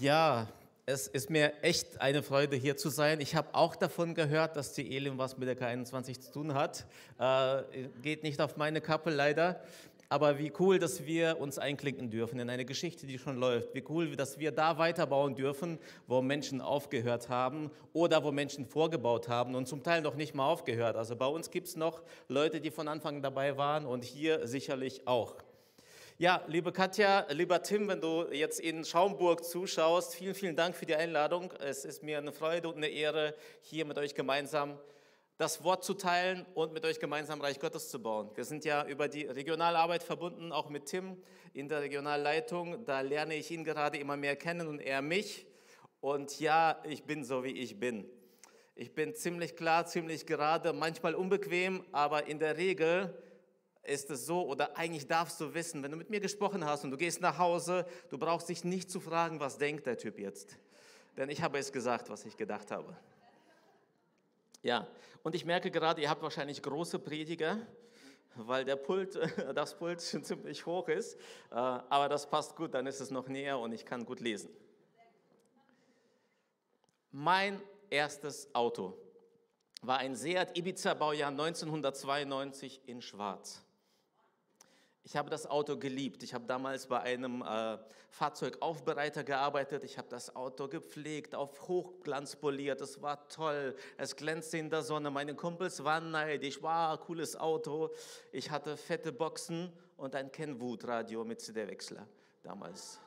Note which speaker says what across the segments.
Speaker 1: Ja, es ist mir echt eine Freude, hier zu sein. Ich habe auch davon gehört, dass die Elim was mit der K21 zu tun hat. Äh, geht nicht auf meine Kappe leider. Aber wie cool, dass wir uns einklinken dürfen in eine Geschichte, die schon läuft. Wie cool, dass wir da weiterbauen dürfen, wo Menschen aufgehört haben oder wo Menschen vorgebaut haben und zum Teil noch nicht mal aufgehört. Also bei uns gibt es noch Leute, die von Anfang dabei waren und hier sicherlich auch. Ja, liebe Katja, lieber Tim, wenn du jetzt in Schaumburg zuschaust, vielen, vielen Dank für die Einladung. Es ist mir eine Freude und eine Ehre, hier mit euch gemeinsam das Wort zu teilen und mit euch gemeinsam Reich Gottes zu bauen. Wir sind ja über die Regionalarbeit verbunden, auch mit Tim in der Regionalleitung. Da lerne ich ihn gerade immer mehr kennen und er mich. Und ja, ich bin so, wie ich bin. Ich bin ziemlich klar, ziemlich gerade, manchmal unbequem, aber in der Regel ist es so, oder eigentlich darfst du wissen, wenn du mit mir gesprochen hast und du gehst nach Hause, du brauchst dich nicht zu fragen, was denkt der Typ jetzt. Denn ich habe es gesagt, was ich gedacht habe. Ja, und ich merke gerade, ihr habt wahrscheinlich große Prediger, weil der Pult, das Pult schon ziemlich hoch ist. Äh, aber das passt gut, dann ist es noch näher und ich kann gut lesen. Mein erstes Auto war ein Seat Ibiza Baujahr 1992 in Schwarz. Ich habe das Auto geliebt. Ich habe damals bei einem äh, Fahrzeugaufbereiter gearbeitet. Ich habe das Auto gepflegt, auf Hochglanz poliert. Es war toll. Es glänzte in der Sonne. Meine Kumpels waren neidisch. War cooles Auto. Ich hatte fette Boxen und ein Kenwood-Radio mit CD-Wechsler damals.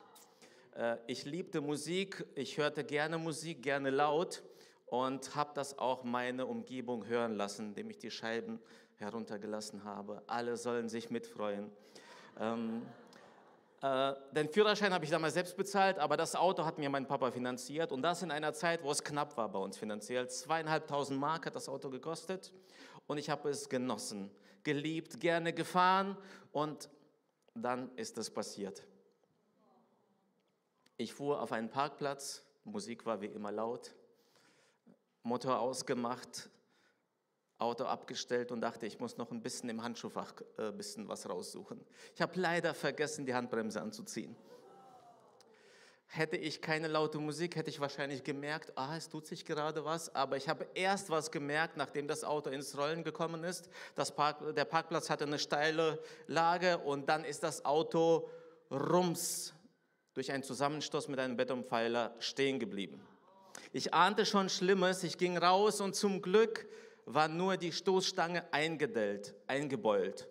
Speaker 1: Äh, ich liebte Musik. Ich hörte gerne Musik, gerne laut und habe das auch meine Umgebung hören lassen, indem ich die Scheiben heruntergelassen habe. Alle sollen sich mitfreuen. Ähm, äh, den Führerschein habe ich damals selbst bezahlt, aber das Auto hat mir mein Papa finanziert und das in einer Zeit, wo es knapp war bei uns finanziell. Zweieinhalbtausend Mark hat das Auto gekostet und ich habe es genossen, geliebt, gerne gefahren und dann ist es passiert. Ich fuhr auf einen Parkplatz, Musik war wie immer laut, Motor ausgemacht, Auto abgestellt und dachte, ich muss noch ein bisschen im Handschuhfach äh, bisschen was raussuchen. Ich habe leider vergessen, die Handbremse anzuziehen. Hätte ich keine laute Musik, hätte ich wahrscheinlich gemerkt, ah, es tut sich gerade was. Aber ich habe erst was gemerkt, nachdem das Auto ins Rollen gekommen ist. Das Park, der Parkplatz hatte eine steile Lage und dann ist das Auto rums durch einen Zusammenstoß mit einem Betonpfeiler stehen geblieben. Ich ahnte schon Schlimmes, ich ging raus und zum Glück war nur die Stoßstange eingedellt, eingebeult.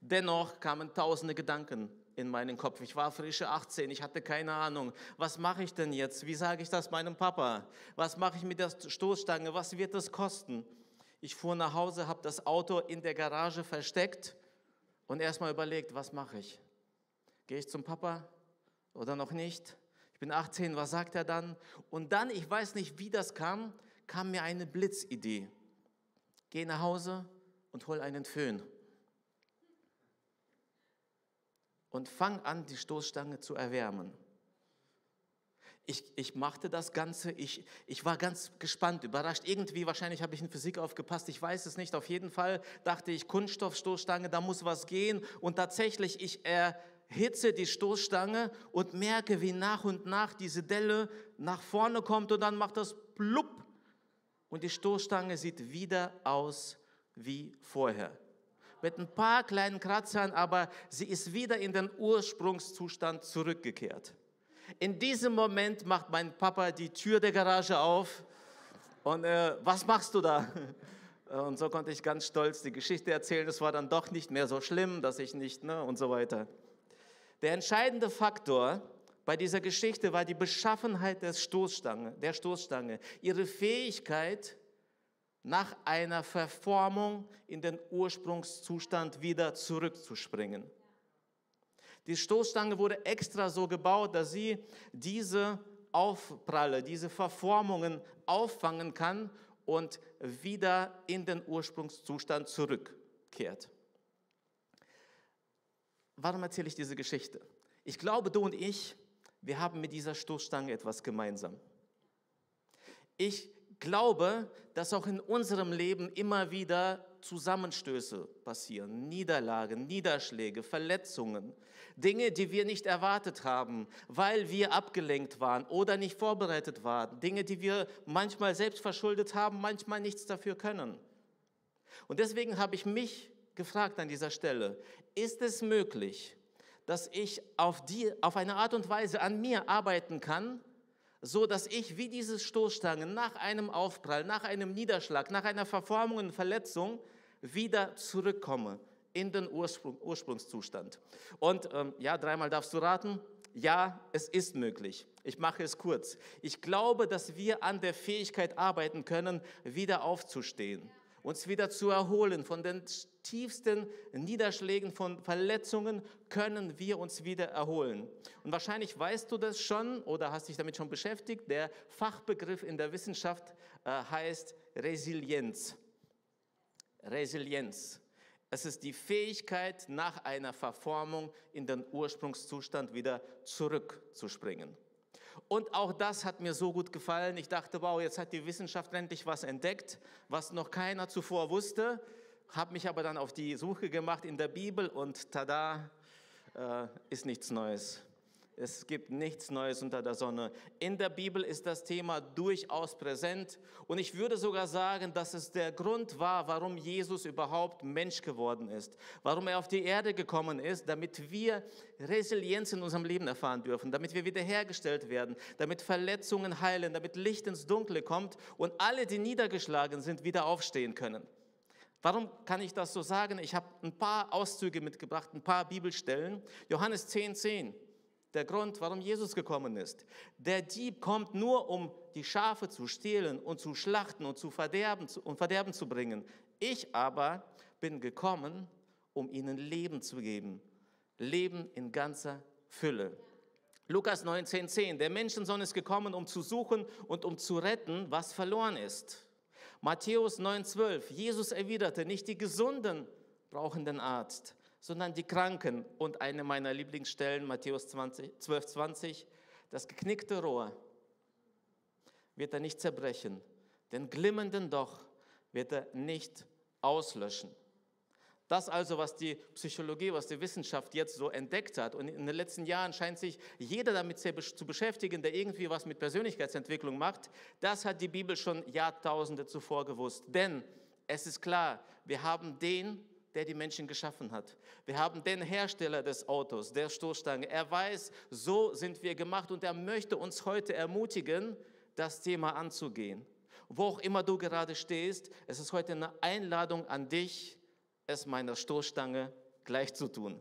Speaker 1: Dennoch kamen tausende Gedanken in meinen Kopf. Ich war frische 18, ich hatte keine Ahnung. Was mache ich denn jetzt? Wie sage ich das meinem Papa? Was mache ich mit der Stoßstange? Was wird das kosten? Ich fuhr nach Hause, habe das Auto in der Garage versteckt und erstmal überlegt, was mache ich? Gehe ich zum Papa oder noch nicht? Ich bin 18, was sagt er dann? Und dann, ich weiß nicht, wie das kam, kam mir eine Blitzidee. Geh nach Hause und hol einen Föhn. Und fang an, die Stoßstange zu erwärmen. Ich, ich machte das Ganze, ich, ich war ganz gespannt, überrascht. Irgendwie, wahrscheinlich habe ich in Physik aufgepasst, ich weiß es nicht. Auf jeden Fall dachte ich, Kunststoffstoßstange, da muss was gehen. Und tatsächlich, ich erhitze die Stoßstange und merke, wie nach und nach diese Delle nach vorne kommt und dann macht das plupp und die Stoßstange sieht wieder aus wie vorher. Mit ein paar kleinen Kratzern, aber sie ist wieder in den Ursprungszustand zurückgekehrt. In diesem Moment macht mein Papa die Tür der Garage auf und äh, was machst du da? Und so konnte ich ganz stolz die Geschichte erzählen. Es war dann doch nicht mehr so schlimm, dass ich nicht, ne, und so weiter. Der entscheidende Faktor bei dieser Geschichte war die Beschaffenheit der Stoßstange, der Stoßstange, ihre Fähigkeit, nach einer Verformung in den Ursprungszustand wieder zurückzuspringen. Die Stoßstange wurde extra so gebaut, dass sie diese Aufpralle, diese Verformungen auffangen kann und wieder in den Ursprungszustand zurückkehrt. Warum erzähle ich diese Geschichte? Ich glaube, du und ich wir haben mit dieser Stoßstange etwas gemeinsam. Ich glaube, dass auch in unserem Leben immer wieder Zusammenstöße passieren, Niederlagen, Niederschläge, Verletzungen, Dinge, die wir nicht erwartet haben, weil wir abgelenkt waren oder nicht vorbereitet waren, Dinge, die wir manchmal selbst verschuldet haben, manchmal nichts dafür können. Und deswegen habe ich mich gefragt an dieser Stelle, ist es möglich, dass ich auf, die, auf eine Art und Weise an mir arbeiten kann, so dass ich wie diese Stoßstangen nach einem Aufprall, nach einem Niederschlag, nach einer Verformung und Verletzung wieder zurückkomme in den Ursprung, Ursprungszustand. Und ähm, ja, dreimal darfst du raten. Ja, es ist möglich. Ich mache es kurz. Ich glaube, dass wir an der Fähigkeit arbeiten können, wieder aufzustehen uns wieder zu erholen. Von den tiefsten Niederschlägen, von Verletzungen können wir uns wieder erholen. Und wahrscheinlich weißt du das schon oder hast dich damit schon beschäftigt. Der Fachbegriff in der Wissenschaft äh, heißt Resilienz. Resilienz. Es ist die Fähigkeit, nach einer Verformung in den Ursprungszustand wieder zurückzuspringen. Und auch das hat mir so gut gefallen. Ich dachte, wow, jetzt hat die Wissenschaft endlich was entdeckt, was noch keiner zuvor wusste. Habe mich aber dann auf die Suche gemacht in der Bibel und tada, äh, ist nichts Neues. Es gibt nichts Neues unter der Sonne. In der Bibel ist das Thema durchaus präsent. Und ich würde sogar sagen, dass es der Grund war, warum Jesus überhaupt Mensch geworden ist. Warum er auf die Erde gekommen ist, damit wir Resilienz in unserem Leben erfahren dürfen, damit wir wiederhergestellt werden, damit Verletzungen heilen, damit Licht ins Dunkle kommt und alle, die niedergeschlagen sind, wieder aufstehen können. Warum kann ich das so sagen? Ich habe ein paar Auszüge mitgebracht, ein paar Bibelstellen. Johannes 10, 10 der Grund, warum Jesus gekommen ist. Der Dieb kommt nur, um die Schafe zu stehlen und zu schlachten und zu verderben und verderben zu bringen. Ich aber bin gekommen, um ihnen Leben zu geben. Leben in ganzer Fülle. Lukas 19,10. 10. Der Menschensohn ist gekommen, um zu suchen und um zu retten, was verloren ist. Matthäus 9,12. Jesus erwiderte, nicht die Gesunden brauchen den Arzt, sondern die Kranken. Und eine meiner Lieblingsstellen, Matthäus 20, 12, 20, das geknickte Rohr wird er nicht zerbrechen, den glimmenden Doch wird er nicht auslöschen. Das also, was die Psychologie, was die Wissenschaft jetzt so entdeckt hat. Und in den letzten Jahren scheint sich jeder damit zu beschäftigen, der irgendwie was mit Persönlichkeitsentwicklung macht. Das hat die Bibel schon Jahrtausende zuvor gewusst. Denn es ist klar, wir haben den, der die Menschen geschaffen hat. Wir haben den Hersteller des Autos, der Stoßstange. Er weiß, so sind wir gemacht und er möchte uns heute ermutigen, das Thema anzugehen. Wo auch immer du gerade stehst, es ist heute eine Einladung an dich, es meiner Stoßstange gleich zu tun.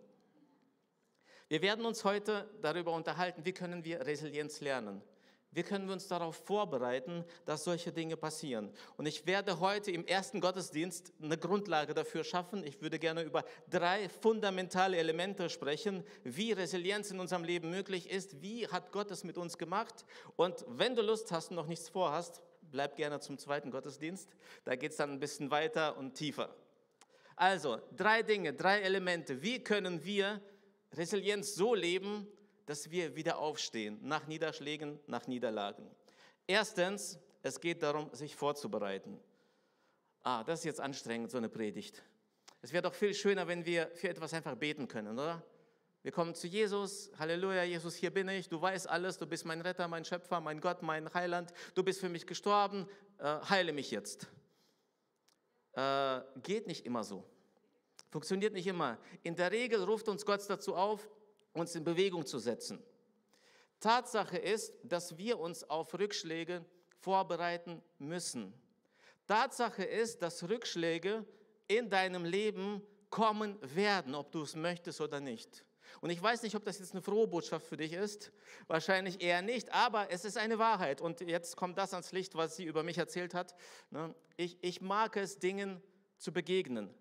Speaker 1: Wir werden uns heute darüber unterhalten, wie können wir Resilienz lernen. Wie können wir uns darauf vorbereiten, dass solche Dinge passieren? Und ich werde heute im ersten Gottesdienst eine Grundlage dafür schaffen. Ich würde gerne über drei fundamentale Elemente sprechen, wie Resilienz in unserem Leben möglich ist, wie hat Gott es mit uns gemacht. Und wenn du Lust hast und noch nichts vorhast, bleib gerne zum zweiten Gottesdienst. Da geht es dann ein bisschen weiter und tiefer. Also, drei Dinge, drei Elemente. Wie können wir Resilienz so leben, dass wir wieder aufstehen nach Niederschlägen, nach Niederlagen. Erstens, es geht darum, sich vorzubereiten. Ah, das ist jetzt anstrengend, so eine Predigt. Es wäre doch viel schöner, wenn wir für etwas einfach beten können, oder? Wir kommen zu Jesus, Halleluja, Jesus, hier bin ich, du weißt alles, du bist mein Retter, mein Schöpfer, mein Gott, mein Heiland, du bist für mich gestorben, äh, heile mich jetzt. Äh, geht nicht immer so. Funktioniert nicht immer. In der Regel ruft uns Gott dazu auf, uns in Bewegung zu setzen. Tatsache ist, dass wir uns auf Rückschläge vorbereiten müssen. Tatsache ist, dass Rückschläge in deinem Leben kommen werden, ob du es möchtest oder nicht. Und ich weiß nicht, ob das jetzt eine frohe Botschaft für dich ist. Wahrscheinlich eher nicht, aber es ist eine Wahrheit. Und jetzt kommt das ans Licht, was sie über mich erzählt hat. Ne? Ich, ich mag es, Dingen zu begegnen.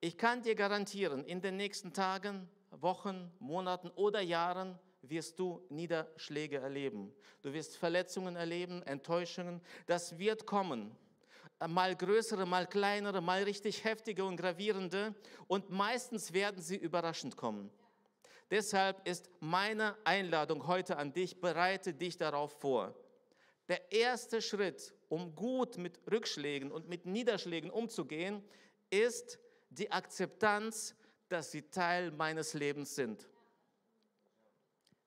Speaker 1: Ich kann dir garantieren, in den nächsten Tagen Wochen, Monaten oder Jahren wirst du Niederschläge erleben. Du wirst Verletzungen erleben, Enttäuschungen. Das wird kommen. Mal größere, mal kleinere, mal richtig heftige und gravierende. Und meistens werden sie überraschend kommen. Deshalb ist meine Einladung heute an dich, bereite dich darauf vor. Der erste Schritt, um gut mit Rückschlägen und mit Niederschlägen umzugehen, ist die Akzeptanz, dass sie Teil meines Lebens sind.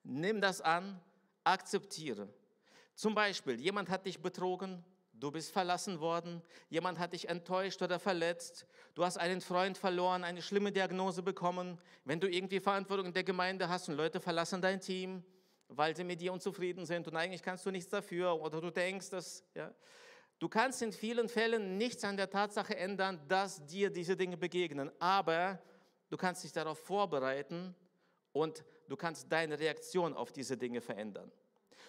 Speaker 1: Nimm das an, akzeptiere. Zum Beispiel, jemand hat dich betrogen, du bist verlassen worden, jemand hat dich enttäuscht oder verletzt, du hast einen Freund verloren, eine schlimme Diagnose bekommen, wenn du irgendwie Verantwortung in der Gemeinde hast und Leute verlassen dein Team, weil sie mit dir unzufrieden sind und eigentlich kannst du nichts dafür oder du denkst, dass, ja, du kannst in vielen Fällen nichts an der Tatsache ändern, dass dir diese Dinge begegnen, aber du kannst dich darauf vorbereiten und du kannst deine Reaktion auf diese Dinge verändern.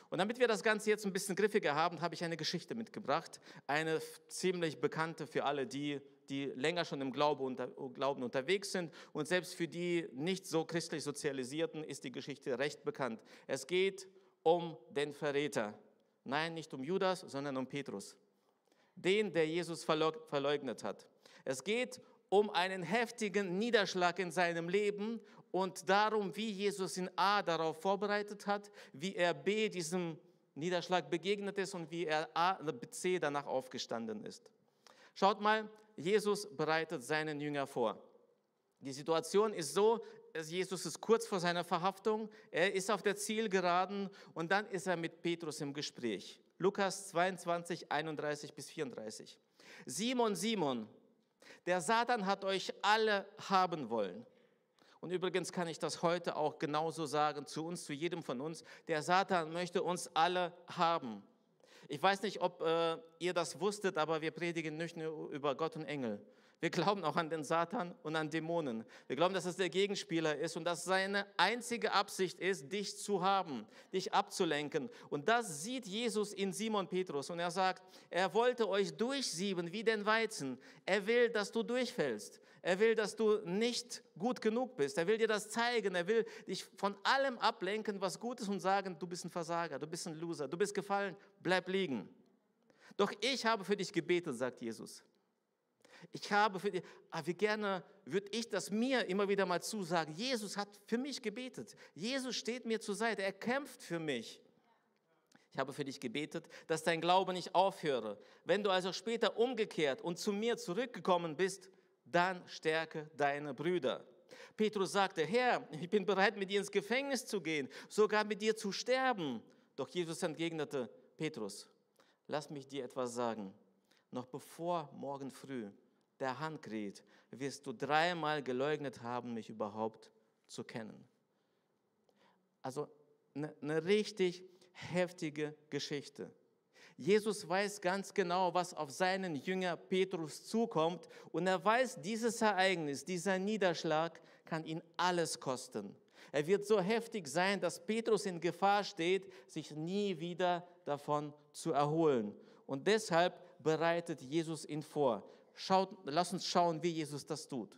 Speaker 1: Und damit wir das Ganze jetzt ein bisschen griffiger haben, habe ich eine Geschichte mitgebracht. Eine ziemlich bekannte für alle, die, die länger schon im Glauben, unter, Glauben unterwegs sind. Und selbst für die nicht so christlich Sozialisierten ist die Geschichte recht bekannt. Es geht um den Verräter. Nein, nicht um Judas, sondern um Petrus. Den, der Jesus verleugnet hat. Es geht um einen heftigen Niederschlag in seinem Leben und darum, wie Jesus in A darauf vorbereitet hat, wie er B diesem Niederschlag begegnet ist und wie er A, C danach aufgestanden ist. Schaut mal, Jesus bereitet seinen Jünger vor. Die Situation ist so, Jesus ist kurz vor seiner Verhaftung, er ist auf der Zielgeraden und dann ist er mit Petrus im Gespräch. Lukas 22, 31 bis 34. Simon, Simon, der Satan hat euch alle haben wollen. Und übrigens kann ich das heute auch genauso sagen zu uns, zu jedem von uns. Der Satan möchte uns alle haben. Ich weiß nicht, ob äh, ihr das wusstet, aber wir predigen nicht nur über Gott und Engel. Wir glauben auch an den Satan und an Dämonen. Wir glauben, dass es der Gegenspieler ist und dass seine einzige Absicht ist, dich zu haben, dich abzulenken. Und das sieht Jesus in Simon Petrus und er sagt, er wollte euch durchsieben wie den Weizen. Er will, dass du durchfällst. Er will, dass du nicht gut genug bist. Er will dir das zeigen. Er will dich von allem ablenken, was gut ist und sagen, du bist ein Versager, du bist ein Loser, du bist gefallen, bleib liegen. Doch ich habe für dich gebetet, sagt Jesus. Ich habe für dich, ah, wie gerne würde ich das mir immer wieder mal zusagen. Jesus hat für mich gebetet. Jesus steht mir zur Seite. Er kämpft für mich. Ich habe für dich gebetet, dass dein Glaube nicht aufhöre. Wenn du also später umgekehrt und zu mir zurückgekommen bist, dann stärke deine Brüder. Petrus sagte, Herr, ich bin bereit, mit dir ins Gefängnis zu gehen, sogar mit dir zu sterben. Doch Jesus entgegnete, Petrus, lass mich dir etwas sagen. Noch bevor morgen früh der Hand kräht, wirst du dreimal geleugnet haben, mich überhaupt zu kennen. Also eine, eine richtig heftige Geschichte. Jesus weiß ganz genau, was auf seinen Jünger Petrus zukommt und er weiß, dieses Ereignis, dieser Niederschlag kann ihn alles kosten. Er wird so heftig sein, dass Petrus in Gefahr steht, sich nie wieder davon zu erholen. Und deshalb bereitet Jesus ihn vor. Schaut, lass uns schauen, wie Jesus das tut.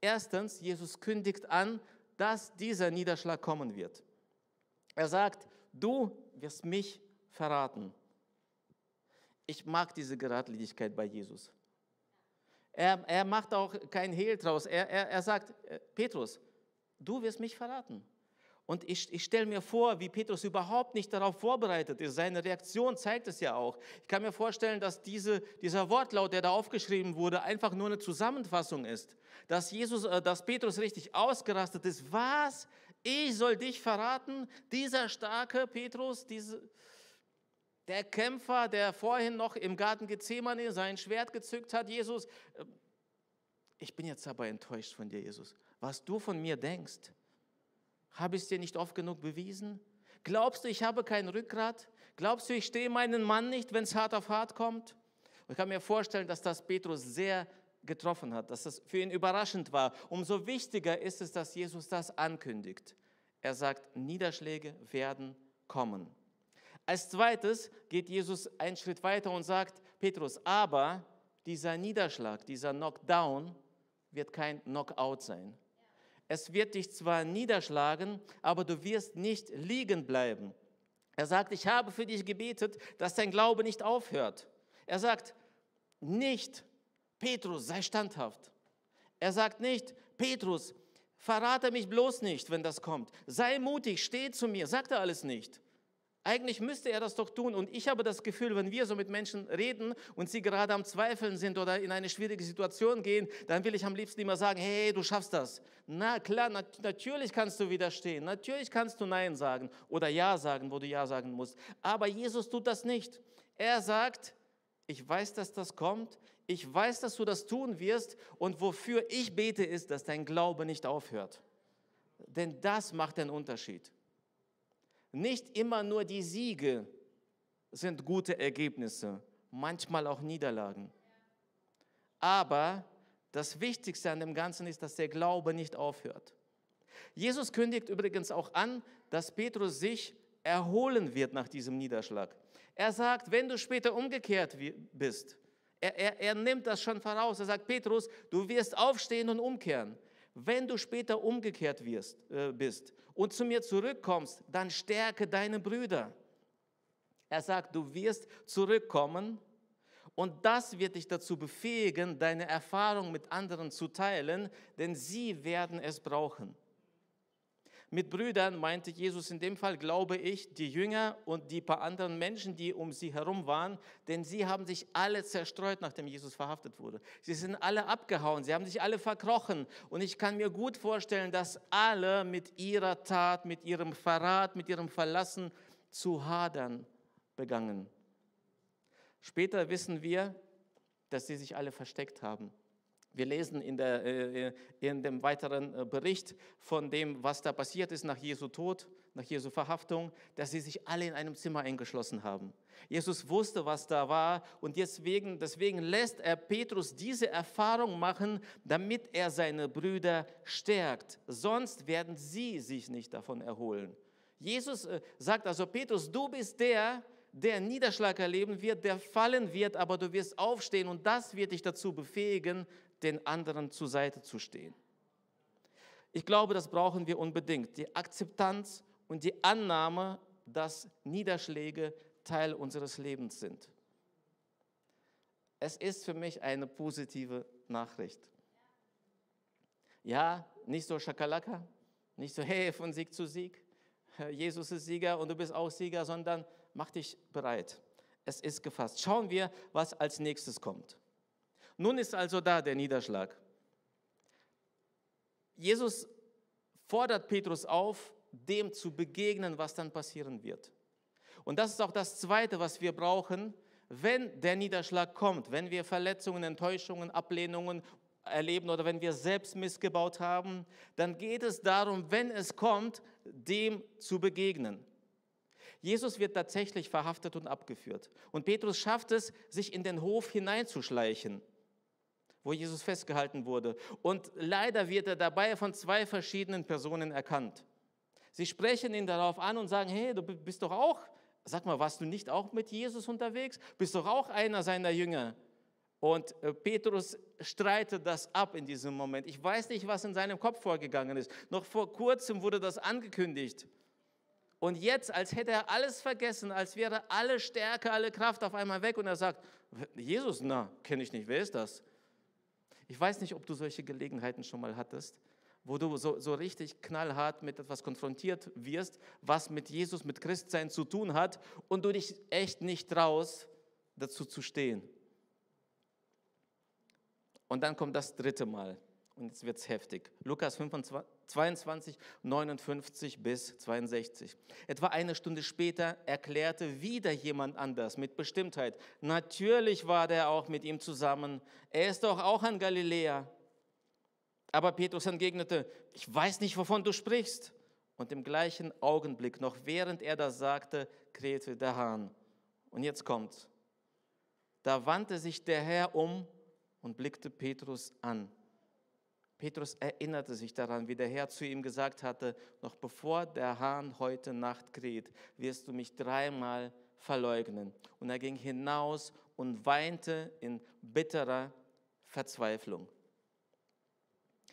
Speaker 1: Erstens, Jesus kündigt an, dass dieser Niederschlag kommen wird. Er sagt, du wirst mich verraten. Ich mag diese Geradlinigkeit bei Jesus. Er, er macht auch kein Hehl draus. Er, er, er sagt, äh, Petrus, du wirst mich verraten. Und ich, ich stelle mir vor, wie Petrus überhaupt nicht darauf vorbereitet ist. Seine Reaktion zeigt es ja auch. Ich kann mir vorstellen, dass diese, dieser Wortlaut, der da aufgeschrieben wurde, einfach nur eine Zusammenfassung ist. Dass, Jesus, äh, dass Petrus richtig ausgerastet ist. Was? Ich soll dich verraten? Dieser starke Petrus, diese, der Kämpfer, der vorhin noch im Garten Gethsemane sein Schwert gezückt hat, Jesus, äh, ich bin jetzt aber enttäuscht von dir, Jesus. Was du von mir denkst, habe ich es dir nicht oft genug bewiesen? Glaubst du, ich habe kein Rückgrat? Glaubst du, ich stehe meinen Mann nicht, wenn es hart auf hart kommt? ich kann mir vorstellen, dass das Petrus sehr getroffen hat, dass das für ihn überraschend war. Umso wichtiger ist es, dass Jesus das ankündigt. Er sagt, Niederschläge werden kommen. Als zweites geht Jesus einen Schritt weiter und sagt, Petrus, aber dieser Niederschlag, dieser Knockdown wird kein Knockout sein. Es wird dich zwar niederschlagen, aber du wirst nicht liegen bleiben. Er sagt, ich habe für dich gebetet, dass dein Glaube nicht aufhört. Er sagt nicht, Petrus, sei standhaft. Er sagt nicht, Petrus, verrate mich bloß nicht, wenn das kommt. Sei mutig, steh zu mir, sagt er alles nicht. Eigentlich müsste er das doch tun. Und ich habe das Gefühl, wenn wir so mit Menschen reden und sie gerade am Zweifeln sind oder in eine schwierige Situation gehen, dann will ich am liebsten immer sagen, hey, du schaffst das. Na klar, nat natürlich kannst du widerstehen. Natürlich kannst du Nein sagen oder Ja sagen, wo du Ja sagen musst. Aber Jesus tut das nicht. Er sagt, ich weiß, dass das kommt. Ich weiß, dass du das tun wirst. Und wofür ich bete, ist, dass dein Glaube nicht aufhört. Denn das macht den Unterschied. Nicht immer nur die Siege sind gute Ergebnisse, manchmal auch Niederlagen. Aber das Wichtigste an dem Ganzen ist, dass der Glaube nicht aufhört. Jesus kündigt übrigens auch an, dass Petrus sich erholen wird nach diesem Niederschlag. Er sagt, wenn du später umgekehrt bist, er, er, er nimmt das schon voraus. Er sagt, Petrus, du wirst aufstehen und umkehren. Wenn du später umgekehrt wirst, äh, bist und zu mir zurückkommst, dann stärke deine Brüder. Er sagt, du wirst zurückkommen und das wird dich dazu befähigen, deine Erfahrung mit anderen zu teilen, denn sie werden es brauchen. Mit Brüdern meinte Jesus in dem Fall, glaube ich, die Jünger und die paar anderen Menschen, die um sie herum waren, denn sie haben sich alle zerstreut, nachdem Jesus verhaftet wurde. Sie sind alle abgehauen, sie haben sich alle verkrochen. Und ich kann mir gut vorstellen, dass alle mit ihrer Tat, mit ihrem Verrat, mit ihrem Verlassen zu hadern begangen. Später wissen wir, dass sie sich alle versteckt haben. Wir lesen in, der, äh, in dem weiteren äh, Bericht von dem, was da passiert ist nach Jesu Tod, nach Jesu Verhaftung, dass sie sich alle in einem Zimmer eingeschlossen haben. Jesus wusste, was da war und deswegen, deswegen lässt er Petrus diese Erfahrung machen, damit er seine Brüder stärkt. Sonst werden sie sich nicht davon erholen. Jesus äh, sagt also, Petrus, du bist der, der Niederschlag erleben wird, der fallen wird, aber du wirst aufstehen und das wird dich dazu befähigen, den anderen zur Seite zu stehen. Ich glaube, das brauchen wir unbedingt. Die Akzeptanz und die Annahme, dass Niederschläge Teil unseres Lebens sind. Es ist für mich eine positive Nachricht. Ja, nicht so Schakalaka, nicht so hey von Sieg zu Sieg. Jesus ist Sieger und du bist auch Sieger, sondern mach dich bereit. Es ist gefasst. Schauen wir, was als nächstes kommt. Nun ist also da der Niederschlag. Jesus fordert Petrus auf, dem zu begegnen, was dann passieren wird. Und das ist auch das Zweite, was wir brauchen, wenn der Niederschlag kommt, wenn wir Verletzungen, Enttäuschungen, Ablehnungen erleben oder wenn wir selbst missgebaut haben, dann geht es darum, wenn es kommt, dem zu begegnen. Jesus wird tatsächlich verhaftet und abgeführt. Und Petrus schafft es, sich in den Hof hineinzuschleichen wo Jesus festgehalten wurde. Und leider wird er dabei von zwei verschiedenen Personen erkannt. Sie sprechen ihn darauf an und sagen, hey, du bist doch auch, sag mal, warst du nicht auch mit Jesus unterwegs? Bist doch auch einer seiner Jünger? Und äh, Petrus streitet das ab in diesem Moment. Ich weiß nicht, was in seinem Kopf vorgegangen ist. Noch vor kurzem wurde das angekündigt. Und jetzt, als hätte er alles vergessen, als wäre alle Stärke, alle Kraft auf einmal weg und er sagt, Jesus, na, kenne ich nicht, wer ist das? Ich weiß nicht, ob du solche Gelegenheiten schon mal hattest, wo du so, so richtig knallhart mit etwas konfrontiert wirst, was mit Jesus, mit Christsein zu tun hat und du dich echt nicht traust, dazu zu stehen. Und dann kommt das dritte Mal. Und jetzt wird es heftig. Lukas 25, 22, 59 bis 62. Etwa eine Stunde später erklärte wieder jemand anders mit Bestimmtheit. Natürlich war der auch mit ihm zusammen. Er ist doch auch ein Galiläer. Aber Petrus entgegnete, ich weiß nicht, wovon du sprichst. Und im gleichen Augenblick, noch während er das sagte, krähte der Hahn. Und jetzt kommt's. Da wandte sich der Herr um und blickte Petrus an. Petrus erinnerte sich daran, wie der Herr zu ihm gesagt hatte, noch bevor der Hahn heute Nacht kräht, wirst du mich dreimal verleugnen. Und er ging hinaus und weinte in bitterer Verzweiflung.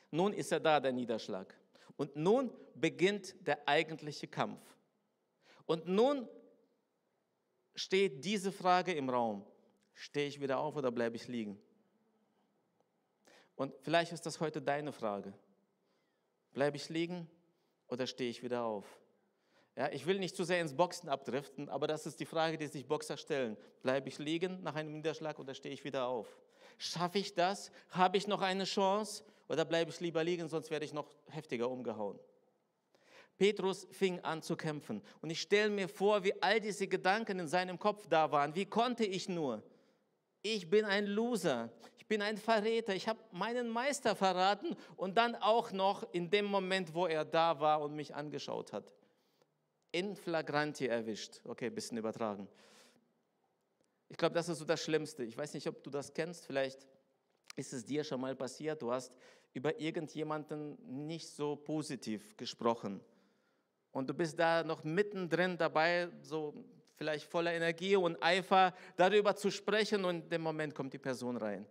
Speaker 1: Nun ist er da, der Niederschlag. Und nun beginnt der eigentliche Kampf. Und nun steht diese Frage im Raum. Stehe ich wieder auf oder bleibe ich liegen? Und vielleicht ist das heute deine Frage. Bleibe ich liegen oder stehe ich wieder auf? Ja, ich will nicht zu sehr ins Boxen abdriften, aber das ist die Frage, die sich Boxer stellen. Bleibe ich liegen nach einem Niederschlag oder stehe ich wieder auf? Schaffe ich das? Habe ich noch eine Chance? Oder bleibe ich lieber liegen, sonst werde ich noch heftiger umgehauen? Petrus fing an zu kämpfen. Und ich stelle mir vor, wie all diese Gedanken in seinem Kopf da waren. Wie konnte ich nur? Ich bin ein Loser, ich bin ein Verräter, ich habe meinen Meister verraten und dann auch noch in dem Moment, wo er da war und mich angeschaut hat. In flagranti erwischt. Okay, bisschen übertragen. Ich glaube, das ist so das Schlimmste. Ich weiß nicht, ob du das kennst. Vielleicht ist es dir schon mal passiert. Du hast über irgendjemanden nicht so positiv gesprochen. Und du bist da noch mittendrin dabei, so vielleicht voller Energie und Eifer darüber zu sprechen und in dem Moment kommt die Person rein.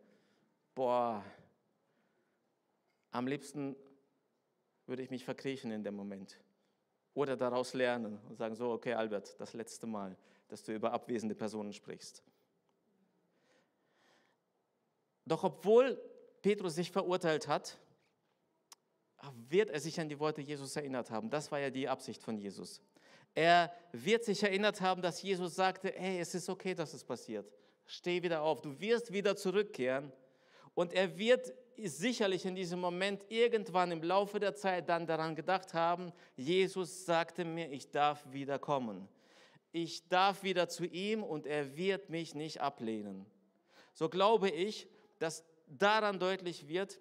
Speaker 1: Boah, am liebsten würde ich mich verkriechen in dem Moment. Oder daraus lernen und sagen, so, okay, Albert, das letzte Mal, dass du über abwesende Personen sprichst. Doch obwohl Petrus sich verurteilt hat, wird er sich an die Worte Jesus erinnert haben. Das war ja die Absicht von Jesus. Er wird sich erinnert haben, dass Jesus sagte, hey, es ist okay, dass es passiert. Steh wieder auf, du wirst wieder zurückkehren. Und er wird sicherlich in diesem Moment irgendwann im Laufe der Zeit dann daran gedacht haben, Jesus sagte mir, ich darf wieder kommen. Ich darf wieder zu ihm und er wird mich nicht ablehnen. So glaube ich, dass daran deutlich wird,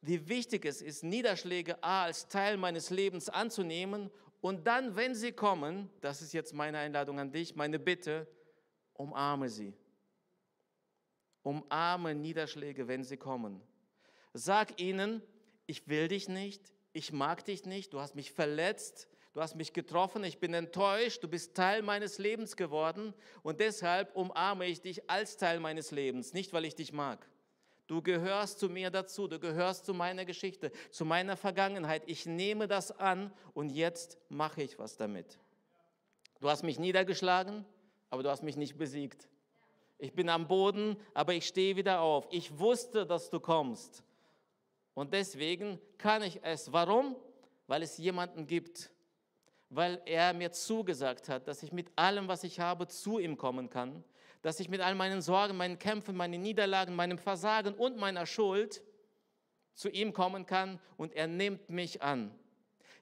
Speaker 1: wie wichtig es ist, Niederschläge A als Teil meines Lebens anzunehmen und dann, wenn sie kommen, das ist jetzt meine Einladung an dich, meine Bitte, umarme sie. Umarme Niederschläge, wenn sie kommen. Sag ihnen, ich will dich nicht, ich mag dich nicht, du hast mich verletzt, du hast mich getroffen, ich bin enttäuscht, du bist Teil meines Lebens geworden und deshalb umarme ich dich als Teil meines Lebens, nicht weil ich dich mag. Du gehörst zu mir dazu, du gehörst zu meiner Geschichte, zu meiner Vergangenheit. Ich nehme das an und jetzt mache ich was damit. Du hast mich niedergeschlagen, aber du hast mich nicht besiegt. Ich bin am Boden, aber ich stehe wieder auf. Ich wusste, dass du kommst. Und deswegen kann ich es. Warum? Weil es jemanden gibt, weil er mir zugesagt hat, dass ich mit allem, was ich habe, zu ihm kommen kann dass ich mit all meinen Sorgen, meinen Kämpfen, meinen Niederlagen, meinem Versagen und meiner Schuld zu ihm kommen kann und er nimmt mich an.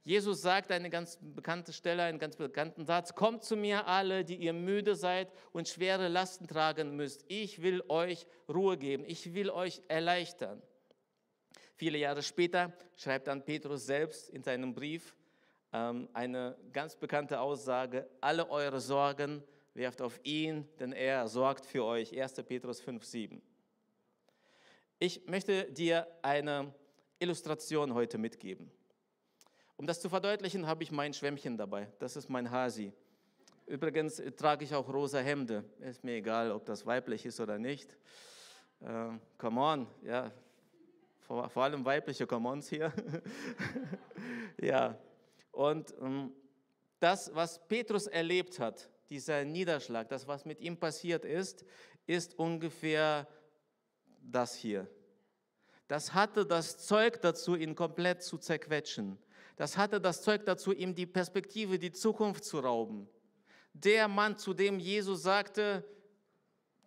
Speaker 1: Jesus sagt eine ganz bekannte Stelle, einen ganz bekannten Satz, kommt zu mir alle, die ihr müde seid und schwere Lasten tragen müsst. Ich will euch Ruhe geben, ich will euch erleichtern. Viele Jahre später schreibt dann Petrus selbst in seinem Brief ähm, eine ganz bekannte Aussage, alle eure Sorgen werft auf ihn, denn er sorgt für euch. 1. Petrus 5, 7. Ich möchte dir eine Illustration heute mitgeben. Um das zu verdeutlichen, habe ich mein Schwämmchen dabei. Das ist mein Hasi. Übrigens trage ich auch rosa Hemde. Ist mir egal, ob das weiblich ist oder nicht. Äh, come on, ja. Vor, vor allem weibliche Come ons hier. ja. Und ähm, das, was Petrus erlebt hat, dieser Niederschlag, das, was mit ihm passiert ist, ist ungefähr das hier. Das hatte das Zeug dazu, ihn komplett zu zerquetschen. Das hatte das Zeug dazu, ihm die Perspektive, die Zukunft zu rauben. Der Mann, zu dem Jesus sagte,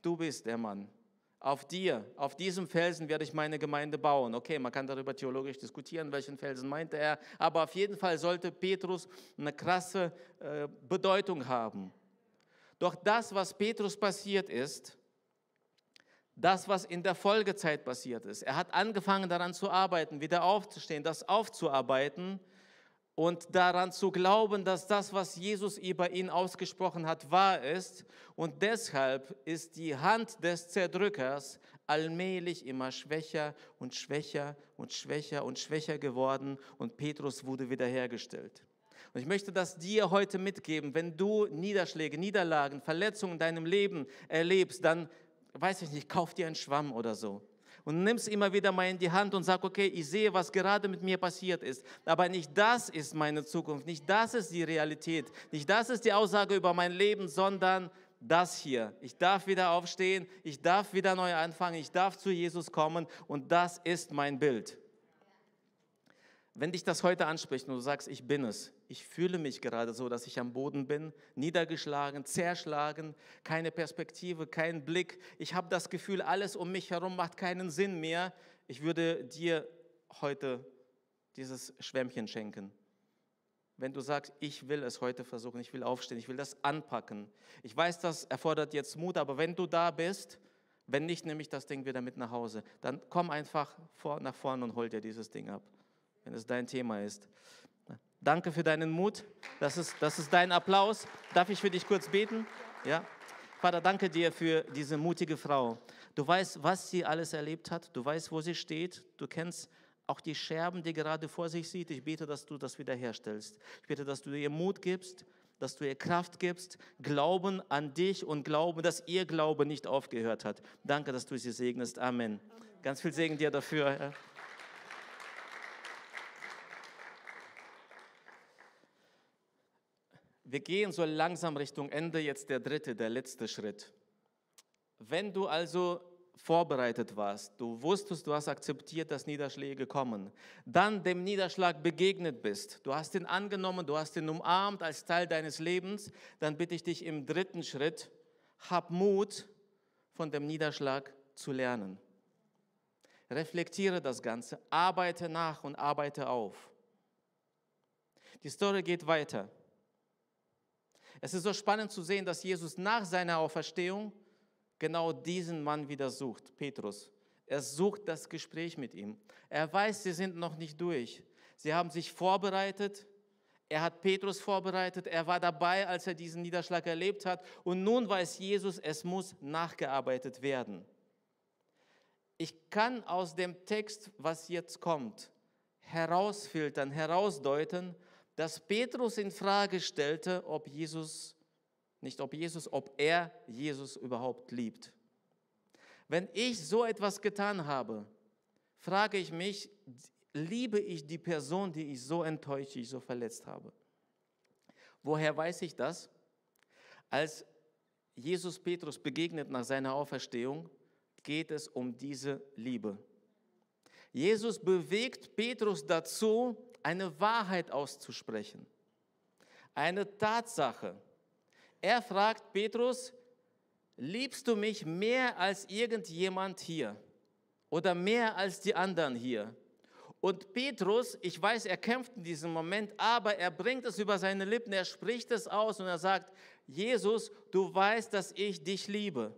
Speaker 1: du bist der Mann. Auf dir, auf diesem Felsen werde ich meine Gemeinde bauen. Okay, man kann darüber theologisch diskutieren, welchen Felsen meinte er, aber auf jeden Fall sollte Petrus eine krasse äh, Bedeutung haben. Doch das, was Petrus passiert ist, das, was in der Folgezeit passiert ist, er hat angefangen daran zu arbeiten, wieder aufzustehen, das aufzuarbeiten und daran zu glauben, dass das, was Jesus über ihn ausgesprochen hat, wahr ist. Und deshalb ist die Hand des Zerdrückers allmählich immer schwächer und schwächer und schwächer und schwächer geworden und Petrus wurde wiederhergestellt. Und ich möchte das dir heute mitgeben. Wenn du Niederschläge, Niederlagen, Verletzungen in deinem Leben erlebst, dann, weiß ich nicht, kauf dir einen Schwamm oder so. Und nimm es immer wieder mal in die Hand und sag, okay, ich sehe, was gerade mit mir passiert ist. Aber nicht das ist meine Zukunft, nicht das ist die Realität, nicht das ist die Aussage über mein Leben, sondern das hier. Ich darf wieder aufstehen, ich darf wieder neu anfangen, ich darf zu Jesus kommen und das ist mein Bild. Wenn dich das heute anspricht und du sagst, ich bin es, ich fühle mich gerade so, dass ich am Boden bin, niedergeschlagen, zerschlagen, keine Perspektive, kein Blick, ich habe das Gefühl, alles um mich herum macht keinen Sinn mehr, ich würde dir heute dieses Schwämmchen schenken. Wenn du sagst, ich will es heute versuchen, ich will aufstehen, ich will das anpacken. Ich weiß, das erfordert jetzt Mut, aber wenn du da bist, wenn nicht, nehme ich das Ding wieder mit nach Hause. Dann komm einfach vor, nach vorne und hol dir dieses Ding ab wenn es dein Thema ist. Danke für deinen Mut. Das ist, das ist dein Applaus. Darf ich für dich kurz beten? Ja. Vater, danke dir für diese mutige Frau. Du weißt, was sie alles erlebt hat. Du weißt, wo sie steht. Du kennst auch die Scherben, die gerade vor sich sieht. Ich bete, dass du das wiederherstellst. Ich bete, dass du ihr Mut gibst, dass du ihr Kraft gibst, Glauben an dich und Glauben, dass ihr Glaube nicht aufgehört hat. Danke, dass du sie segnest. Amen. Ganz viel Segen dir dafür. Wir gehen so langsam Richtung Ende, jetzt der dritte, der letzte Schritt. Wenn du also vorbereitet warst, du wusstest, du hast akzeptiert, dass Niederschläge kommen, dann dem Niederschlag begegnet bist, du hast ihn angenommen, du hast ihn umarmt als Teil deines Lebens, dann bitte ich dich im dritten Schritt, hab Mut, von dem Niederschlag zu lernen. Reflektiere das Ganze, arbeite nach und arbeite auf. Die Story geht weiter. Es ist so spannend zu sehen, dass Jesus nach seiner Auferstehung genau diesen Mann wieder sucht, Petrus. Er sucht das Gespräch mit ihm. Er weiß, sie sind noch nicht durch. Sie haben sich vorbereitet. Er hat Petrus vorbereitet. Er war dabei, als er diesen Niederschlag erlebt hat. Und nun weiß Jesus, es muss nachgearbeitet werden. Ich kann aus dem Text, was jetzt kommt, herausfiltern, herausdeuten, dass Petrus in Frage stellte, ob Jesus, nicht ob Jesus, ob er Jesus überhaupt liebt. Wenn ich so etwas getan habe, frage ich mich, liebe ich die Person, die ich so enttäuscht, die ich so verletzt habe? Woher weiß ich das? Als Jesus Petrus begegnet nach seiner Auferstehung, geht es um diese Liebe. Jesus bewegt Petrus dazu, eine Wahrheit auszusprechen, eine Tatsache. Er fragt Petrus, liebst du mich mehr als irgendjemand hier oder mehr als die anderen hier? Und Petrus, ich weiß, er kämpft in diesem Moment, aber er bringt es über seine Lippen, er spricht es aus und er sagt, Jesus, du weißt, dass ich dich liebe.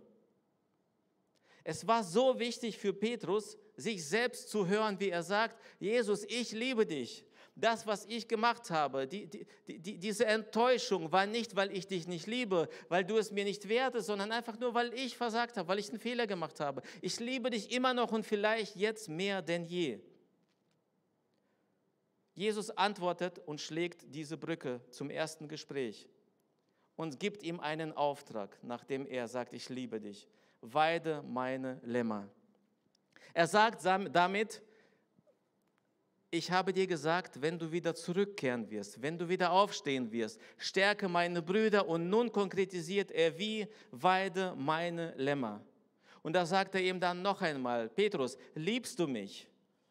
Speaker 1: Es war so wichtig für Petrus, sich selbst zu hören, wie er sagt, Jesus, ich liebe dich das, was ich gemacht habe, die, die, die, diese Enttäuschung war nicht, weil ich dich nicht liebe, weil du es mir nicht wertest, sondern einfach nur, weil ich versagt habe, weil ich einen Fehler gemacht habe. Ich liebe dich immer noch und vielleicht jetzt mehr denn je. Jesus antwortet und schlägt diese Brücke zum ersten Gespräch und gibt ihm einen Auftrag, nachdem er sagt, ich liebe dich. Weide meine Lämmer. Er sagt damit, ich habe dir gesagt, wenn du wieder zurückkehren wirst, wenn du wieder aufstehen wirst, stärke meine Brüder und nun konkretisiert er wie, weide meine Lämmer. Und da sagt er ihm dann noch einmal, Petrus, liebst du mich?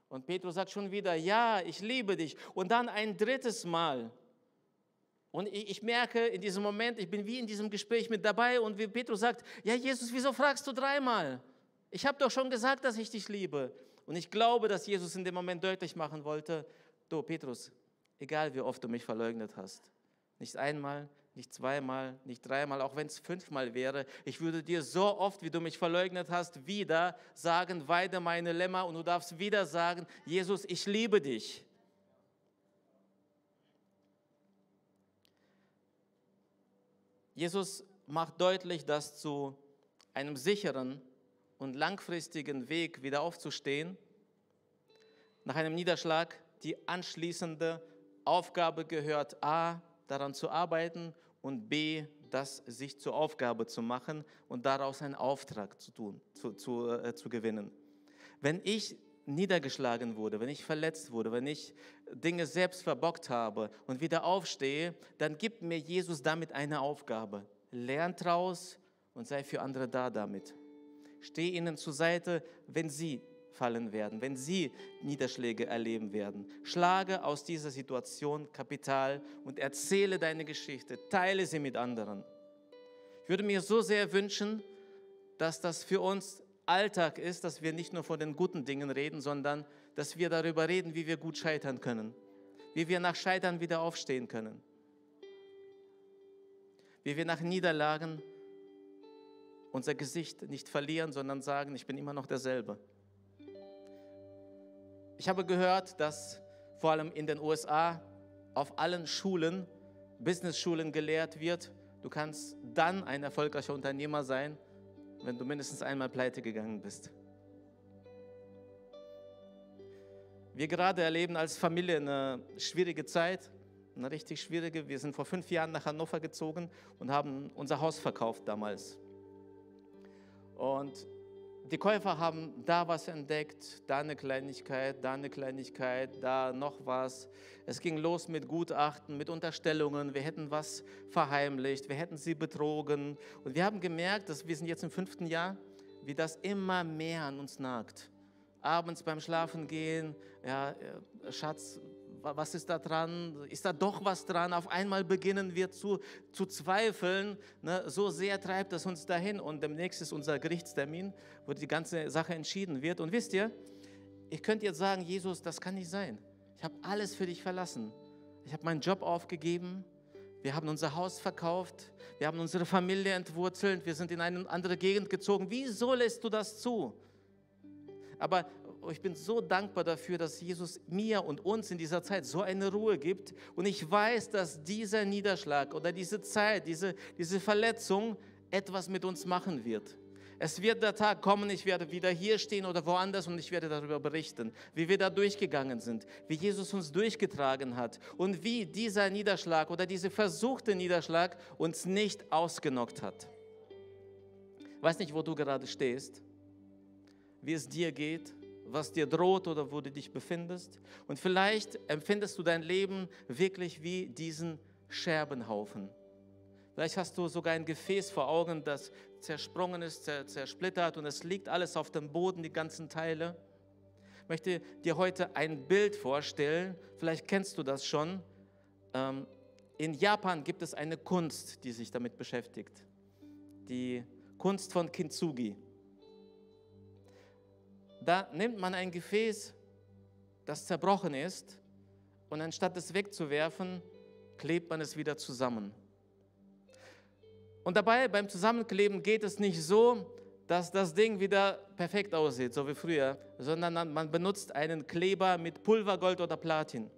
Speaker 1: Und Petrus sagt schon wieder, ja, ich liebe dich. Und dann ein drittes Mal. Und ich, merke in diesem Moment, ich bin wie in diesem Gespräch mit dabei und wie Petrus sagt, ja Jesus, wieso fragst du dreimal? Ich habe doch schon gesagt, dass ich dich liebe. Und ich glaube, dass Jesus in dem Moment deutlich machen wollte, du Petrus, egal wie oft du mich verleugnet hast, nicht einmal, nicht zweimal, nicht dreimal, auch wenn es fünfmal wäre, ich würde dir so oft, wie du mich verleugnet hast, wieder sagen, weide meine Lämmer und du darfst wieder sagen, Jesus, ich liebe dich. Jesus macht deutlich, dass zu einem sicheren und langfristigen Weg wieder aufzustehen, nach einem Niederschlag die anschließende Aufgabe gehört, a, daran zu arbeiten und b, das sich zur Aufgabe zu machen und daraus einen Auftrag zu tun, zu, zu, äh, zu gewinnen. Wenn ich niedergeschlagen wurde, wenn ich verletzt wurde, wenn ich Dinge selbst verbockt habe und wieder aufstehe, dann gibt mir Jesus damit eine Aufgabe. Lernt raus und sei für andere da damit. Steh ihnen zur Seite, wenn sie fallen werden, wenn sie Niederschläge erleben werden. Schlage aus dieser Situation Kapital und erzähle deine Geschichte, teile sie mit anderen. Ich würde mir so sehr wünschen, dass das für uns Alltag ist, dass wir nicht nur von den guten Dingen reden, sondern dass wir darüber reden, wie wir gut scheitern können, wie wir nach Scheitern wieder aufstehen können, wie wir nach Niederlagen unser Gesicht nicht verlieren, sondern sagen, ich bin immer noch derselbe. Ich habe gehört, dass vor allem in den USA auf allen Schulen, Business-Schulen gelehrt wird, du kannst dann ein erfolgreicher Unternehmer sein, wenn du mindestens einmal pleite gegangen bist. Wir gerade erleben als Familie eine schwierige Zeit, eine richtig schwierige. Wir sind vor fünf Jahren nach Hannover gezogen und haben unser Haus verkauft damals. Und die Käufer haben da was entdeckt, da eine Kleinigkeit, da eine Kleinigkeit, da noch was. Es ging los mit Gutachten, mit Unterstellungen. Wir hätten was verheimlicht, wir hätten sie betrogen. Und wir haben gemerkt, dass wir sind jetzt im fünften Jahr, wie das immer mehr an uns nagt. Abends beim Schlafen gehen, ja, äh, Schatz, was ist da dran? Ist da doch was dran? Auf einmal beginnen wir zu, zu zweifeln. Ne? So sehr treibt es uns dahin. Und demnächst ist unser Gerichtstermin, wo die ganze Sache entschieden wird. Und wisst ihr, ich könnte jetzt sagen, Jesus, das kann nicht sein. Ich habe alles für dich verlassen. Ich habe meinen Job aufgegeben. Wir haben unser Haus verkauft. Wir haben unsere Familie entwurzelt. Wir sind in eine andere Gegend gezogen. Wieso lässt du das zu? Aber ich bin so dankbar dafür, dass Jesus mir und uns in dieser Zeit so eine Ruhe gibt. Und ich weiß, dass dieser Niederschlag oder diese Zeit, diese, diese Verletzung etwas mit uns machen wird. Es wird der Tag kommen, ich werde wieder hier stehen oder woanders und ich werde darüber berichten, wie wir da durchgegangen sind, wie Jesus uns durchgetragen hat und wie dieser Niederschlag oder dieser versuchte Niederschlag uns nicht ausgenockt hat. Ich weiß nicht, wo du gerade stehst, wie es dir geht was dir droht oder wo du dich befindest. Und vielleicht empfindest du dein Leben wirklich wie diesen Scherbenhaufen. Vielleicht hast du sogar ein Gefäß vor Augen, das zersprungen ist, zersplittert und es liegt alles auf dem Boden, die ganzen Teile. Ich möchte dir heute ein Bild vorstellen, vielleicht kennst du das schon. Ähm, in Japan gibt es eine Kunst, die sich damit beschäftigt. Die Kunst von Kintsugi. Da nimmt man ein Gefäß, das zerbrochen ist, und anstatt es wegzuwerfen, klebt man es wieder zusammen. Und dabei beim Zusammenkleben geht es nicht so, dass das Ding wieder perfekt aussieht, so wie früher, sondern man benutzt einen Kleber mit Pulvergold oder Platin.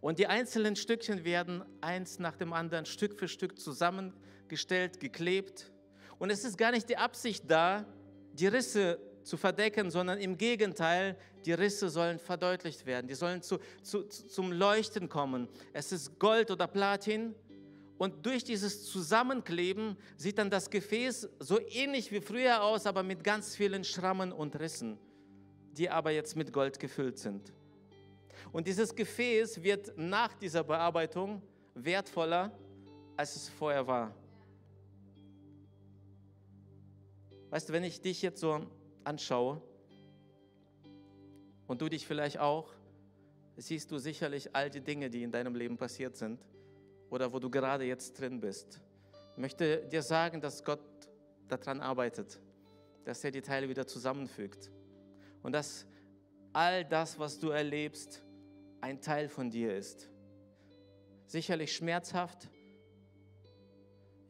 Speaker 1: Und die einzelnen Stückchen werden eins nach dem anderen Stück für Stück zusammengestellt, geklebt. Und es ist gar nicht die Absicht da, die Risse zu verdecken, sondern im Gegenteil, die Risse sollen verdeutlicht werden, die sollen zu, zu, zum Leuchten kommen. Es ist Gold oder Platin und durch dieses Zusammenkleben sieht dann das Gefäß so ähnlich wie früher aus, aber mit ganz vielen Schrammen und Rissen, die aber jetzt mit Gold gefüllt sind. Und dieses Gefäß wird nach dieser Bearbeitung wertvoller, als es vorher war. Weißt du, wenn ich dich jetzt so anschaue und du dich vielleicht auch, siehst du sicherlich all die Dinge, die in deinem Leben passiert sind oder wo du gerade jetzt drin bist. Ich möchte dir sagen, dass Gott daran arbeitet, dass er die Teile wieder zusammenfügt und dass all das, was du erlebst, ein Teil von dir ist. Sicherlich schmerzhaft,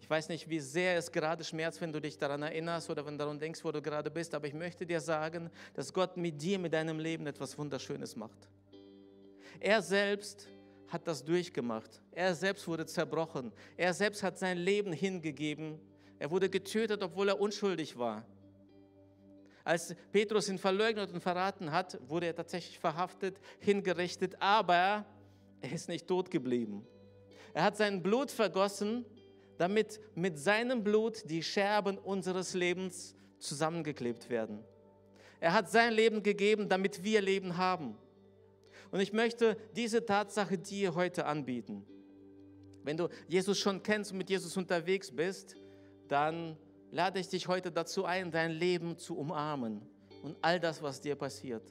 Speaker 1: ich weiß nicht, wie sehr es gerade schmerzt, wenn du dich daran erinnerst oder wenn du daran denkst, wo du gerade bist, aber ich möchte dir sagen, dass Gott mit dir, mit deinem Leben etwas Wunderschönes macht. Er selbst hat das durchgemacht. Er selbst wurde zerbrochen. Er selbst hat sein Leben hingegeben. Er wurde getötet, obwohl er unschuldig war. Als Petrus ihn verleugnet und verraten hat, wurde er tatsächlich verhaftet, hingerichtet, aber er ist nicht tot geblieben. Er hat sein Blut vergossen damit mit seinem Blut die Scherben unseres Lebens zusammengeklebt werden. Er hat sein Leben gegeben, damit wir Leben haben. Und ich möchte diese Tatsache dir heute anbieten. Wenn du Jesus schon kennst und mit Jesus unterwegs bist, dann lade ich dich heute dazu ein, dein Leben zu umarmen, und all das, was dir passiert.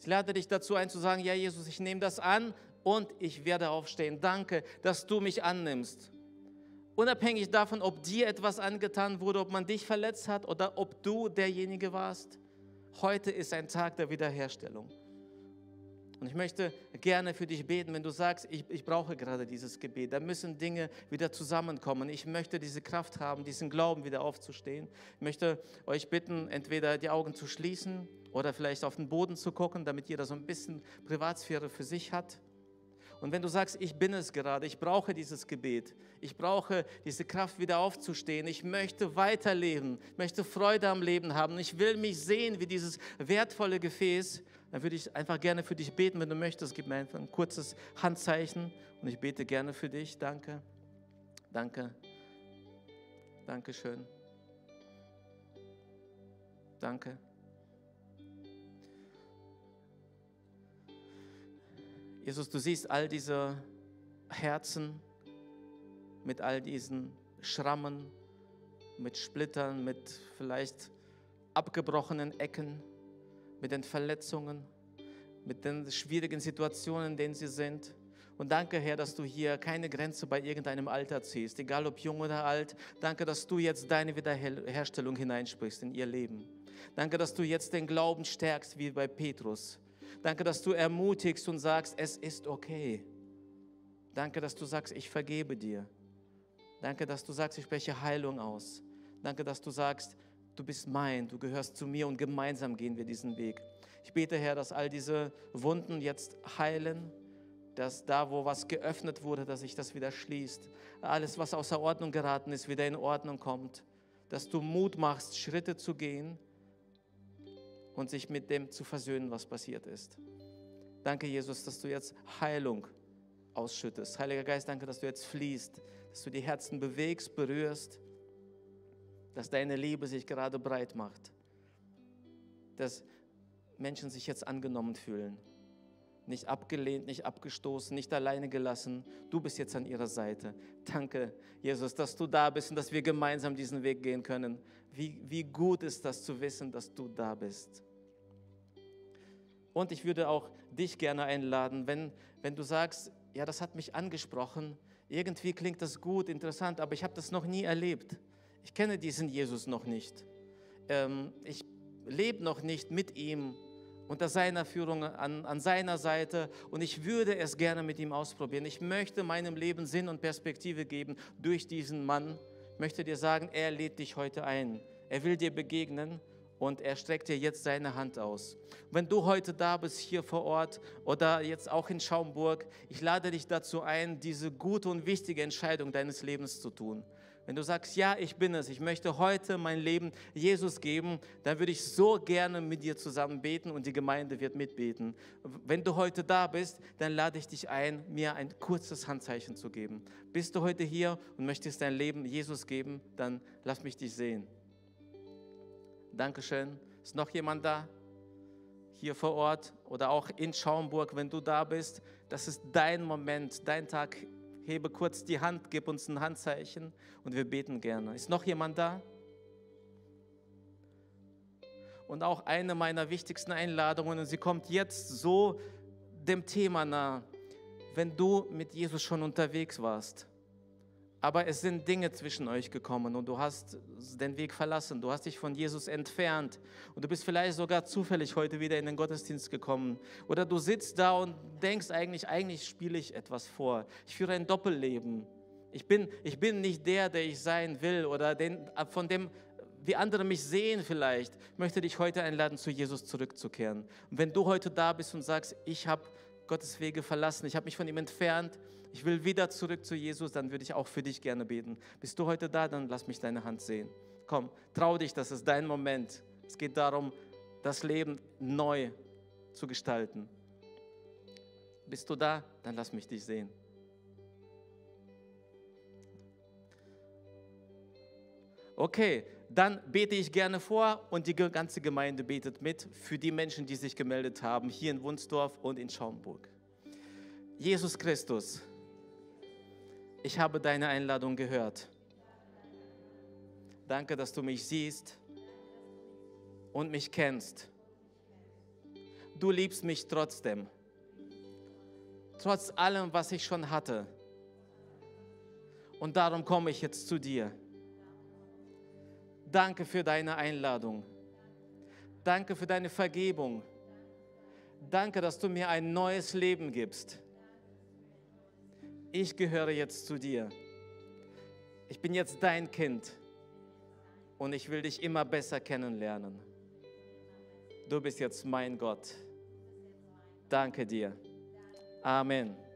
Speaker 1: Ich lade dich dazu ein zu sagen, ja Jesus, ich nehme das an und ich werde aufstehen. Danke, dass du mich annimmst. Unabhängig davon, ob dir etwas angetan wurde, ob man dich verletzt hat oder ob du derjenige warst. Heute ist ein Tag der Wiederherstellung. Und ich möchte gerne für dich beten, wenn du sagst, ich, ich brauche gerade dieses Gebet. Da müssen Dinge wieder zusammenkommen. Ich möchte diese Kraft haben, diesen Glauben wieder aufzustehen. Ich möchte euch bitten, entweder die Augen zu schließen oder vielleicht auf den Boden zu gucken, damit jeder so ein bisschen Privatsphäre für sich hat. Und wenn du sagst, ich bin es gerade, ich brauche dieses Gebet, ich brauche diese Kraft wieder aufzustehen, ich möchte weiterleben, möchte Freude am Leben haben, ich will mich sehen wie dieses wertvolle Gefäß, dann würde ich einfach gerne für dich beten, wenn du möchtest. Gib mir einfach ein kurzes Handzeichen und ich bete gerne für dich. Danke. Danke. Dankeschön. Danke. Jesus, du siehst all diese Herzen mit all diesen Schrammen, mit Splittern, mit vielleicht abgebrochenen Ecken mit den Verletzungen, mit den schwierigen Situationen, in denen sie sind. Und danke, Herr, dass du hier keine Grenze bei irgendeinem Alter ziehst, egal ob jung oder alt. Danke, dass du jetzt deine Wiederherstellung hineinsprichst in ihr Leben. Danke, dass du jetzt den Glauben stärkst, wie bei Petrus. Danke, dass du ermutigst und sagst, es ist okay. Danke, dass du sagst, ich vergebe dir. Danke, dass du sagst, ich spreche Heilung aus. Danke, dass du sagst, du bist mein, du gehörst zu mir und gemeinsam gehen wir diesen Weg. Ich bete, Herr, dass all diese Wunden jetzt heilen, dass da, wo was geöffnet wurde, dass sich das wieder schließt. Alles, was außer Ordnung geraten ist, wieder in Ordnung kommt. Dass du Mut machst, Schritte zu gehen und sich mit dem zu versöhnen, was passiert ist. Danke, Jesus, dass du jetzt Heilung ausschüttest. Heiliger Geist, danke, dass du jetzt fließt, dass du die Herzen bewegst, berührst dass deine Liebe sich gerade breit macht, dass Menschen sich jetzt angenommen fühlen, nicht abgelehnt, nicht abgestoßen, nicht alleine gelassen. Du bist jetzt an ihrer Seite. Danke, Jesus, dass du da bist und dass wir gemeinsam diesen Weg gehen können. Wie, wie gut ist das zu wissen, dass du da bist. Und ich würde auch dich gerne einladen, wenn, wenn du sagst, ja, das hat mich angesprochen, irgendwie klingt das gut, interessant, aber ich habe das noch nie erlebt. Ich kenne diesen Jesus noch nicht. Ähm, ich lebe noch nicht mit ihm unter seiner Führung, an, an seiner Seite und ich würde es gerne mit ihm ausprobieren. Ich möchte meinem Leben Sinn und Perspektive geben durch diesen Mann. Ich möchte dir sagen, er lädt dich heute ein. Er will dir begegnen und er streckt dir jetzt seine Hand aus. Wenn du heute da bist, hier vor Ort oder jetzt auch in Schaumburg, ich lade dich dazu ein, diese gute und wichtige Entscheidung deines Lebens zu tun. Wenn du sagst, ja, ich bin es, ich möchte heute mein Leben Jesus geben, dann würde ich so gerne mit dir zusammen beten und die Gemeinde wird mitbeten. Wenn du heute da bist, dann lade ich dich ein, mir ein kurzes Handzeichen zu geben. Bist du heute hier und möchtest dein Leben Jesus geben, dann lass mich dich sehen. Dankeschön. Ist noch jemand da? Hier vor Ort oder auch in Schaumburg, wenn du da bist, das ist dein Moment, dein Tag hebe kurz die Hand, gib uns ein Handzeichen und wir beten gerne. Ist noch jemand da? Und auch eine meiner wichtigsten Einladungen, und sie kommt jetzt so dem Thema nah, wenn du mit Jesus schon unterwegs warst aber es sind Dinge zwischen euch gekommen und du hast den Weg verlassen, du hast dich von Jesus entfernt und du bist vielleicht sogar zufällig heute wieder in den Gottesdienst gekommen oder du sitzt da und denkst eigentlich, eigentlich spiele ich etwas vor. Ich führe ein Doppelleben. Ich bin, ich bin nicht der, der ich sein will oder den, von dem, wie andere mich sehen vielleicht, ich möchte dich heute einladen, zu Jesus zurückzukehren. Und wenn du heute da bist und sagst, ich habe Gottes Wege verlassen, ich habe mich von ihm entfernt, ich will wieder zurück zu Jesus, dann würde ich auch für dich gerne beten. Bist du heute da, dann lass mich deine Hand sehen. Komm, trau dich, das ist dein Moment. Es geht darum, das Leben neu zu gestalten. Bist du da, dann lass mich dich sehen. Okay, dann bete ich gerne vor und die ganze Gemeinde betet mit für die Menschen, die sich gemeldet haben, hier in Wunsdorf und in Schaumburg. Jesus Christus, ich habe deine Einladung gehört. Danke, dass du mich siehst und mich kennst. Du liebst mich trotzdem. Trotz allem, was ich schon hatte. Und darum komme ich jetzt zu dir. Danke für deine Einladung. Danke für deine Vergebung. Danke, dass du mir ein neues Leben gibst. Ich gehöre jetzt zu dir. Ich bin jetzt dein Kind und ich will dich immer besser kennenlernen. Du bist jetzt mein Gott. Danke dir. Amen.